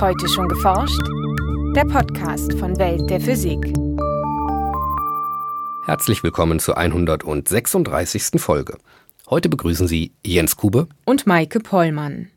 Heute schon geforscht? Der Podcast von Welt der Physik. Herzlich willkommen zur 136. Folge. Heute begrüßen Sie Jens Kube und Maike Pollmann.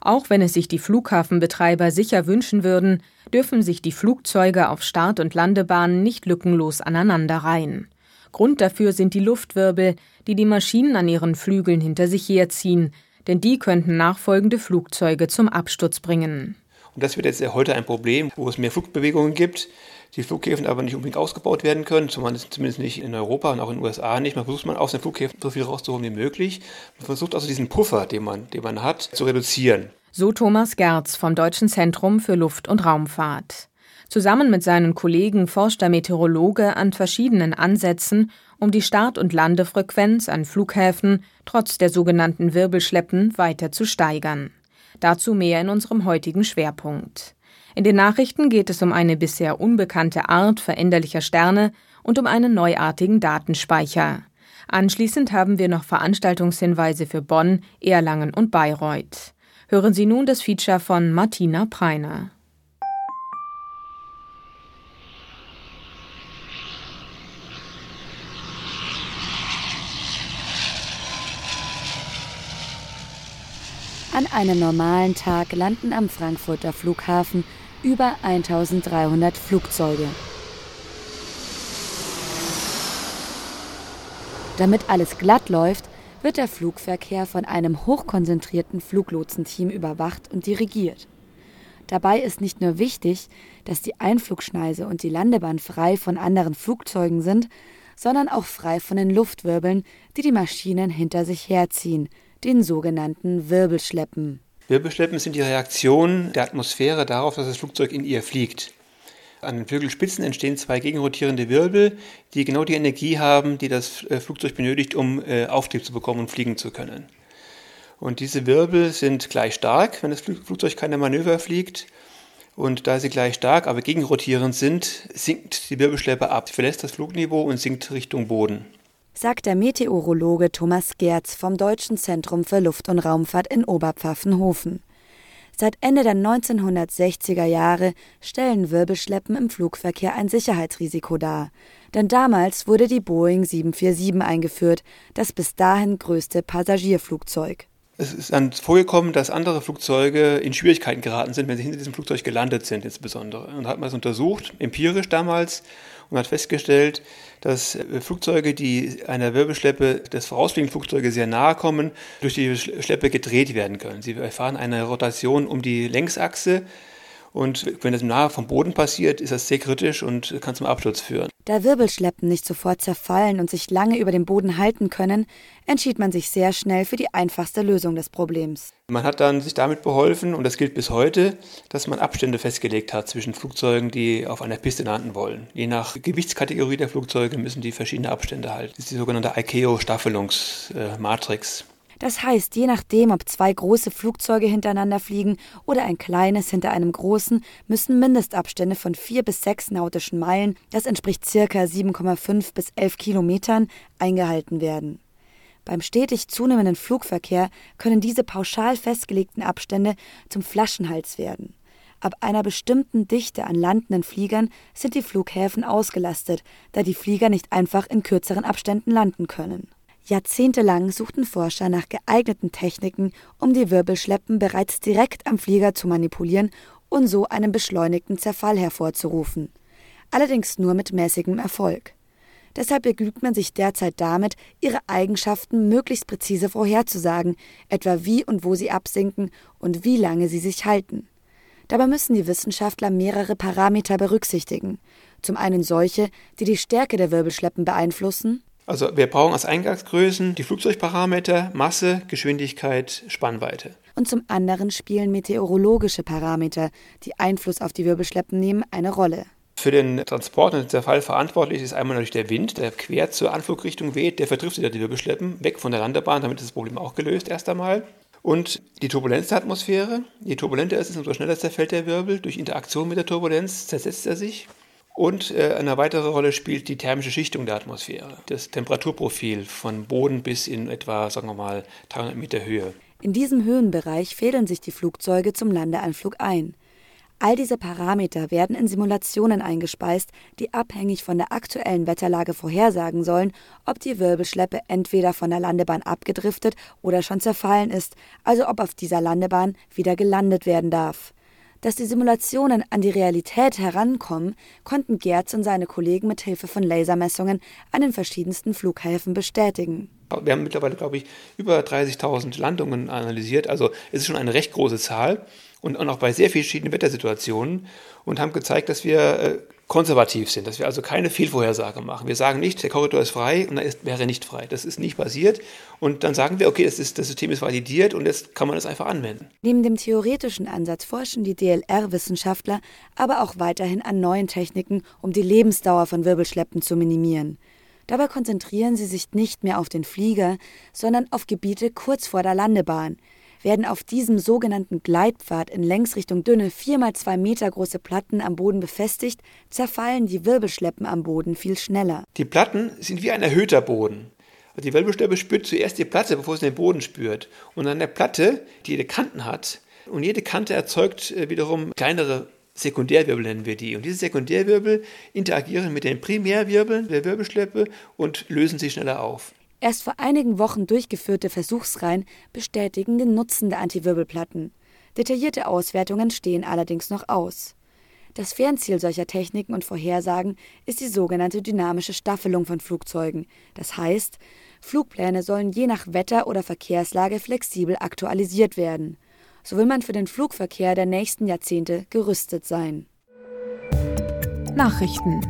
Auch wenn es sich die Flughafenbetreiber sicher wünschen würden, dürfen sich die Flugzeuge auf Start- und Landebahnen nicht lückenlos aneinanderreihen. Grund dafür sind die Luftwirbel, die die Maschinen an ihren Flügeln hinter sich herziehen, denn die könnten nachfolgende Flugzeuge zum Absturz bringen. Und das wird jetzt heute ein Problem, wo es mehr Flugbewegungen gibt, die Flughäfen aber nicht unbedingt ausgebaut werden können, zumindest nicht in Europa und auch in den USA nicht. Man versucht man aus den Flughäfen so viel rauszuholen wie möglich. Man versucht also diesen Puffer, den man, den man hat, zu reduzieren. So Thomas Gerz vom Deutschen Zentrum für Luft- und Raumfahrt. Zusammen mit seinen Kollegen forscht der Meteorologe an verschiedenen Ansätzen, um die Start- und Landefrequenz an Flughäfen trotz der sogenannten Wirbelschleppen weiter zu steigern. Dazu mehr in unserem heutigen Schwerpunkt. In den Nachrichten geht es um eine bisher unbekannte Art veränderlicher Sterne und um einen neuartigen Datenspeicher. Anschließend haben wir noch Veranstaltungshinweise für Bonn, Erlangen und Bayreuth. Hören Sie nun das Feature von Martina Preiner. An einem normalen Tag landen am Frankfurter Flughafen über 1300 Flugzeuge. Damit alles glatt läuft, wird der Flugverkehr von einem hochkonzentrierten Fluglotsenteam überwacht und dirigiert. Dabei ist nicht nur wichtig, dass die Einflugschneise und die Landebahn frei von anderen Flugzeugen sind, sondern auch frei von den Luftwirbeln, die die Maschinen hinter sich herziehen, den sogenannten Wirbelschleppen. Wirbelschleppen sind die Reaktion der Atmosphäre darauf, dass das Flugzeug in ihr fliegt. An den Flügelspitzen entstehen zwei gegenrotierende Wirbel, die genau die Energie haben, die das äh, Flugzeug benötigt, um äh, Auftrieb zu bekommen und fliegen zu können. Und diese Wirbel sind gleich stark, wenn das Flugzeug keine Manöver fliegt. Und da sie gleich stark, aber gegenrotierend sind, sinkt die Wirbelschleppe ab, verlässt das Flugniveau und sinkt Richtung Boden sagt der Meteorologe Thomas Gerz vom Deutschen Zentrum für Luft- und Raumfahrt in Oberpfaffenhofen. Seit Ende der 1960er Jahre stellen Wirbelschleppen im Flugverkehr ein Sicherheitsrisiko dar. Denn damals wurde die Boeing 747 eingeführt, das bis dahin größte Passagierflugzeug. Es ist dann vorgekommen, dass andere Flugzeuge in Schwierigkeiten geraten sind, wenn sie hinter diesem Flugzeug gelandet sind insbesondere. Und hat man es untersucht, empirisch damals, und hat festgestellt, dass äh, Flugzeuge, die einer Wirbelschleppe des vorausfliegenden Flugzeuges sehr nahe kommen, durch die Schleppe gedreht werden können. Sie erfahren eine Rotation um die Längsachse und wenn das nahe vom Boden passiert, ist das sehr kritisch und kann zum Absturz führen. Da Wirbelschleppen nicht sofort zerfallen und sich lange über dem Boden halten können, entschied man sich sehr schnell für die einfachste Lösung des Problems. Man hat dann sich damit beholfen, und das gilt bis heute, dass man Abstände festgelegt hat zwischen Flugzeugen, die auf einer Piste landen wollen. Je nach Gewichtskategorie der Flugzeuge müssen die verschiedene Abstände halten. Das ist die sogenannte ICAO-Staffelungsmatrix. Das heißt, je nachdem, ob zwei große Flugzeuge hintereinander fliegen oder ein kleines hinter einem großen, müssen Mindestabstände von vier bis sechs nautischen Meilen, das entspricht circa 7,5 bis 11 Kilometern, eingehalten werden. Beim stetig zunehmenden Flugverkehr können diese pauschal festgelegten Abstände zum Flaschenhals werden. Ab einer bestimmten Dichte an landenden Fliegern sind die Flughäfen ausgelastet, da die Flieger nicht einfach in kürzeren Abständen landen können. Jahrzehntelang suchten Forscher nach geeigneten Techniken, um die Wirbelschleppen bereits direkt am Flieger zu manipulieren und so einen beschleunigten Zerfall hervorzurufen. Allerdings nur mit mäßigem Erfolg. Deshalb begnügt man sich derzeit damit, ihre Eigenschaften möglichst präzise vorherzusagen, etwa wie und wo sie absinken und wie lange sie sich halten. Dabei müssen die Wissenschaftler mehrere Parameter berücksichtigen. Zum einen solche, die die Stärke der Wirbelschleppen beeinflussen, also wir brauchen als Eingangsgrößen die Flugzeugparameter, Masse, Geschwindigkeit, Spannweite. Und zum anderen spielen meteorologische Parameter, die Einfluss auf die Wirbelschleppen nehmen, eine Rolle. Für den Transport und den Zerfall verantwortlich ist einmal natürlich der Wind, der quer zur Anflugrichtung weht, der vertrifft wieder die Wirbelschleppen weg von der Landebahn, damit ist das Problem auch gelöst erst einmal. Und die Turbulenz der Atmosphäre, je turbulenter es ist, umso schneller zerfällt der Wirbel. Durch Interaktion mit der Turbulenz zersetzt er sich. Und äh, eine weitere Rolle spielt die thermische Schichtung der Atmosphäre, das Temperaturprofil von Boden bis in etwa, sagen wir mal, 300 Meter Höhe. In diesem Höhenbereich fädeln sich die Flugzeuge zum Landeanflug ein. All diese Parameter werden in Simulationen eingespeist, die abhängig von der aktuellen Wetterlage vorhersagen sollen, ob die Wirbelschleppe entweder von der Landebahn abgedriftet oder schon zerfallen ist, also ob auf dieser Landebahn wieder gelandet werden darf. Dass die Simulationen an die Realität herankommen, konnten Gerz und seine Kollegen mit Hilfe von Lasermessungen an den verschiedensten Flughäfen bestätigen. Wir haben mittlerweile, glaube ich, über 30.000 Landungen analysiert. Also es ist schon eine recht große Zahl und auch bei sehr verschiedenen Wettersituationen und haben gezeigt, dass wir äh, konservativ sind, dass wir also keine Fehlvorhersage machen. Wir sagen nicht, der Korridor ist frei und er ist, wäre nicht frei. Das ist nicht passiert. Und dann sagen wir, okay, das, ist, das System ist validiert und jetzt kann man es einfach anwenden. Neben dem theoretischen Ansatz forschen die DLR-Wissenschaftler aber auch weiterhin an neuen Techniken, um die Lebensdauer von Wirbelschleppen zu minimieren. Dabei konzentrieren sie sich nicht mehr auf den Flieger, sondern auf Gebiete kurz vor der Landebahn. Werden auf diesem sogenannten Gleitpfad in Längsrichtung dünne, viermal zwei Meter große Platten am Boden befestigt, zerfallen die Wirbelschleppen am Boden viel schneller. Die Platten sind wie ein erhöhter Boden. Die Wirbelschleppe spürt zuerst die Platte, bevor sie den Boden spürt. Und an der Platte, die jede Kanten hat, und jede Kante erzeugt äh, wiederum kleinere Sekundärwirbel nennen wir die. Und diese Sekundärwirbel interagieren mit den Primärwirbeln der Wirbelschleppe und lösen sich schneller auf. Erst vor einigen Wochen durchgeführte Versuchsreihen bestätigen den Nutzen der Antiwirbelplatten. Detaillierte Auswertungen stehen allerdings noch aus. Das Fernziel solcher Techniken und Vorhersagen ist die sogenannte dynamische Staffelung von Flugzeugen. Das heißt, Flugpläne sollen je nach Wetter oder Verkehrslage flexibel aktualisiert werden so will man für den Flugverkehr der nächsten Jahrzehnte gerüstet sein. Nachrichten.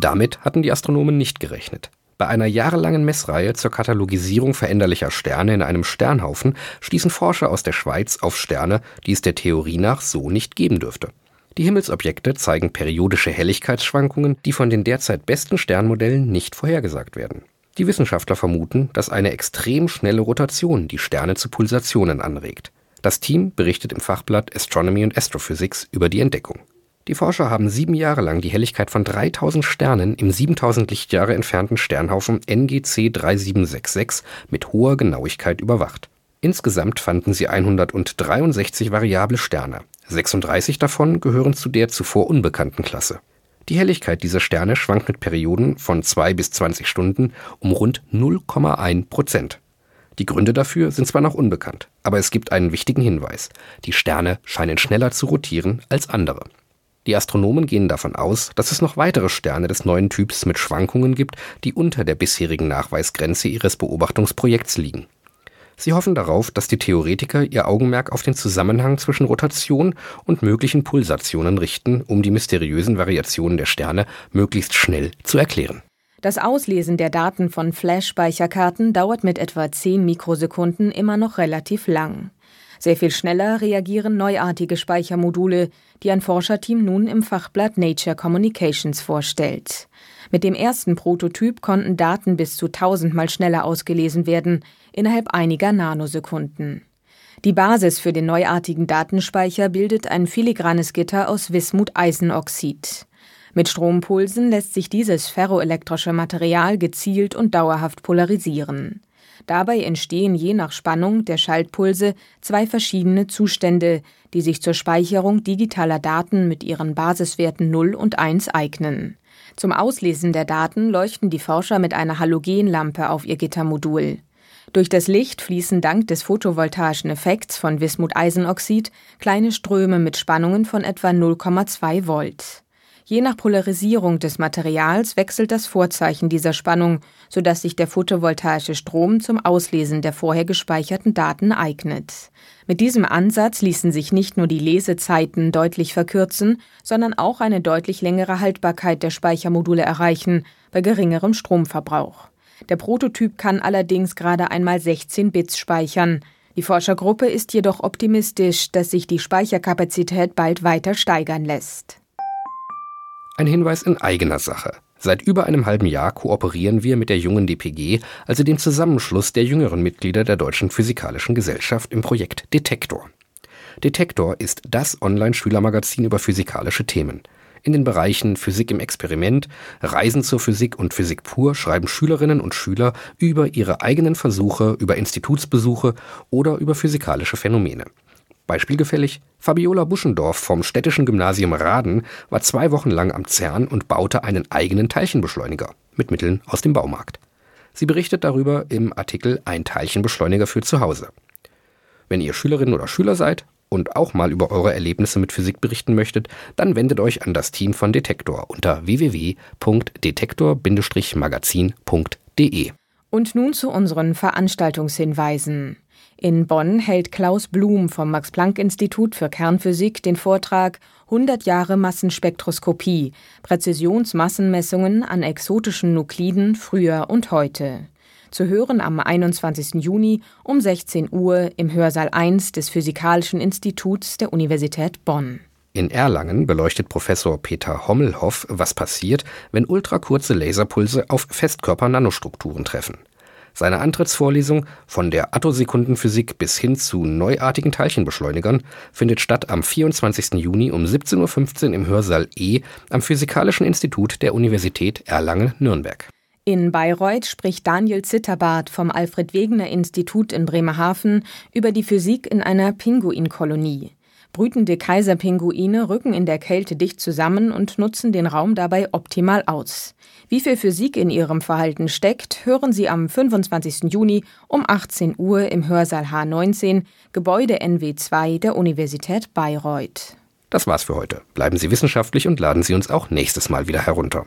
Damit hatten die Astronomen nicht gerechnet. Bei einer jahrelangen Messreihe zur Katalogisierung veränderlicher Sterne in einem Sternhaufen stießen Forscher aus der Schweiz auf Sterne, die es der Theorie nach so nicht geben dürfte. Die Himmelsobjekte zeigen periodische Helligkeitsschwankungen, die von den derzeit besten Sternmodellen nicht vorhergesagt werden. Die Wissenschaftler vermuten, dass eine extrem schnelle Rotation die Sterne zu Pulsationen anregt. Das Team berichtet im Fachblatt Astronomy and Astrophysics über die Entdeckung. Die Forscher haben sieben Jahre lang die Helligkeit von 3000 Sternen im 7000 Lichtjahre entfernten Sternhaufen NGC 3766 mit hoher Genauigkeit überwacht. Insgesamt fanden sie 163 variable Sterne. 36 davon gehören zu der zuvor unbekannten Klasse. Die Helligkeit dieser Sterne schwankt mit Perioden von 2 bis 20 Stunden um rund 0,1 Prozent. Die Gründe dafür sind zwar noch unbekannt, aber es gibt einen wichtigen Hinweis. Die Sterne scheinen schneller zu rotieren als andere. Die Astronomen gehen davon aus, dass es noch weitere Sterne des neuen Typs mit Schwankungen gibt, die unter der bisherigen Nachweisgrenze ihres Beobachtungsprojekts liegen. Sie hoffen darauf, dass die Theoretiker ihr Augenmerk auf den Zusammenhang zwischen Rotation und möglichen Pulsationen richten, um die mysteriösen Variationen der Sterne möglichst schnell zu erklären. Das Auslesen der Daten von Flash-Speicherkarten dauert mit etwa 10 Mikrosekunden immer noch relativ lang. Sehr viel schneller reagieren neuartige Speichermodule, die ein Forscherteam nun im Fachblatt Nature Communications vorstellt. Mit dem ersten Prototyp konnten Daten bis zu tausendmal schneller ausgelesen werden, innerhalb einiger Nanosekunden. Die Basis für den neuartigen Datenspeicher bildet ein filigranes Gitter aus Wismut-Eisenoxid. Mit Strompulsen lässt sich dieses ferroelektrische Material gezielt und dauerhaft polarisieren. Dabei entstehen je nach Spannung der Schaltpulse zwei verschiedene Zustände, die sich zur Speicherung digitaler Daten mit ihren Basiswerten 0 und 1 eignen. Zum Auslesen der Daten leuchten die Forscher mit einer Halogenlampe auf ihr Gittermodul. Durch das Licht fließen dank des photovoltaischen Effekts von Wismut-Eisenoxid kleine Ströme mit Spannungen von etwa 0,2 Volt. Je nach Polarisierung des Materials wechselt das Vorzeichen dieser Spannung, sodass sich der photovoltaische Strom zum Auslesen der vorher gespeicherten Daten eignet. Mit diesem Ansatz ließen sich nicht nur die Lesezeiten deutlich verkürzen, sondern auch eine deutlich längere Haltbarkeit der Speichermodule erreichen, bei geringerem Stromverbrauch. Der Prototyp kann allerdings gerade einmal 16 Bits speichern. Die Forschergruppe ist jedoch optimistisch, dass sich die Speicherkapazität bald weiter steigern lässt. Ein Hinweis in eigener Sache. Seit über einem halben Jahr kooperieren wir mit der jungen DPG, also dem Zusammenschluss der jüngeren Mitglieder der Deutschen Physikalischen Gesellschaft im Projekt Detektor. Detektor ist das Online-Schülermagazin über physikalische Themen. In den Bereichen Physik im Experiment, Reisen zur Physik und Physik pur schreiben Schülerinnen und Schüler über ihre eigenen Versuche, über Institutsbesuche oder über physikalische Phänomene. Beispielgefällig, Fabiola Buschendorf vom städtischen Gymnasium Raden war zwei Wochen lang am CERN und baute einen eigenen Teilchenbeschleuniger mit Mitteln aus dem Baumarkt. Sie berichtet darüber im Artikel Ein Teilchenbeschleuniger für zu Hause. Wenn ihr Schülerinnen oder Schüler seid und auch mal über eure Erlebnisse mit Physik berichten möchtet, dann wendet euch an das Team von Detektor unter www.detektor-magazin.de. Und nun zu unseren Veranstaltungshinweisen. In Bonn hält Klaus Blum vom Max-Planck-Institut für Kernphysik den Vortrag 100 Jahre Massenspektroskopie, Präzisionsmassenmessungen an exotischen Nukliden früher und heute. Zu hören am 21. Juni um 16 Uhr im Hörsaal 1 des Physikalischen Instituts der Universität Bonn. In Erlangen beleuchtet Professor Peter Hommelhoff, was passiert, wenn ultrakurze Laserpulse auf Festkörper-Nanostrukturen treffen. Seine Antrittsvorlesung von der Attosekundenphysik bis hin zu neuartigen Teilchenbeschleunigern findet statt am 24. Juni um 17.15 Uhr im Hörsaal E am Physikalischen Institut der Universität Erlangen-Nürnberg. In Bayreuth spricht Daniel Zitterbart vom Alfred Wegener Institut in Bremerhaven über die Physik in einer Pinguinkolonie. Brütende Kaiserpinguine rücken in der Kälte dicht zusammen und nutzen den Raum dabei optimal aus. Wie viel Physik in ihrem Verhalten steckt, hören Sie am 25. Juni um 18 Uhr im Hörsaal H19, Gebäude NW2 der Universität Bayreuth. Das war's für heute. Bleiben Sie wissenschaftlich und laden Sie uns auch nächstes Mal wieder herunter.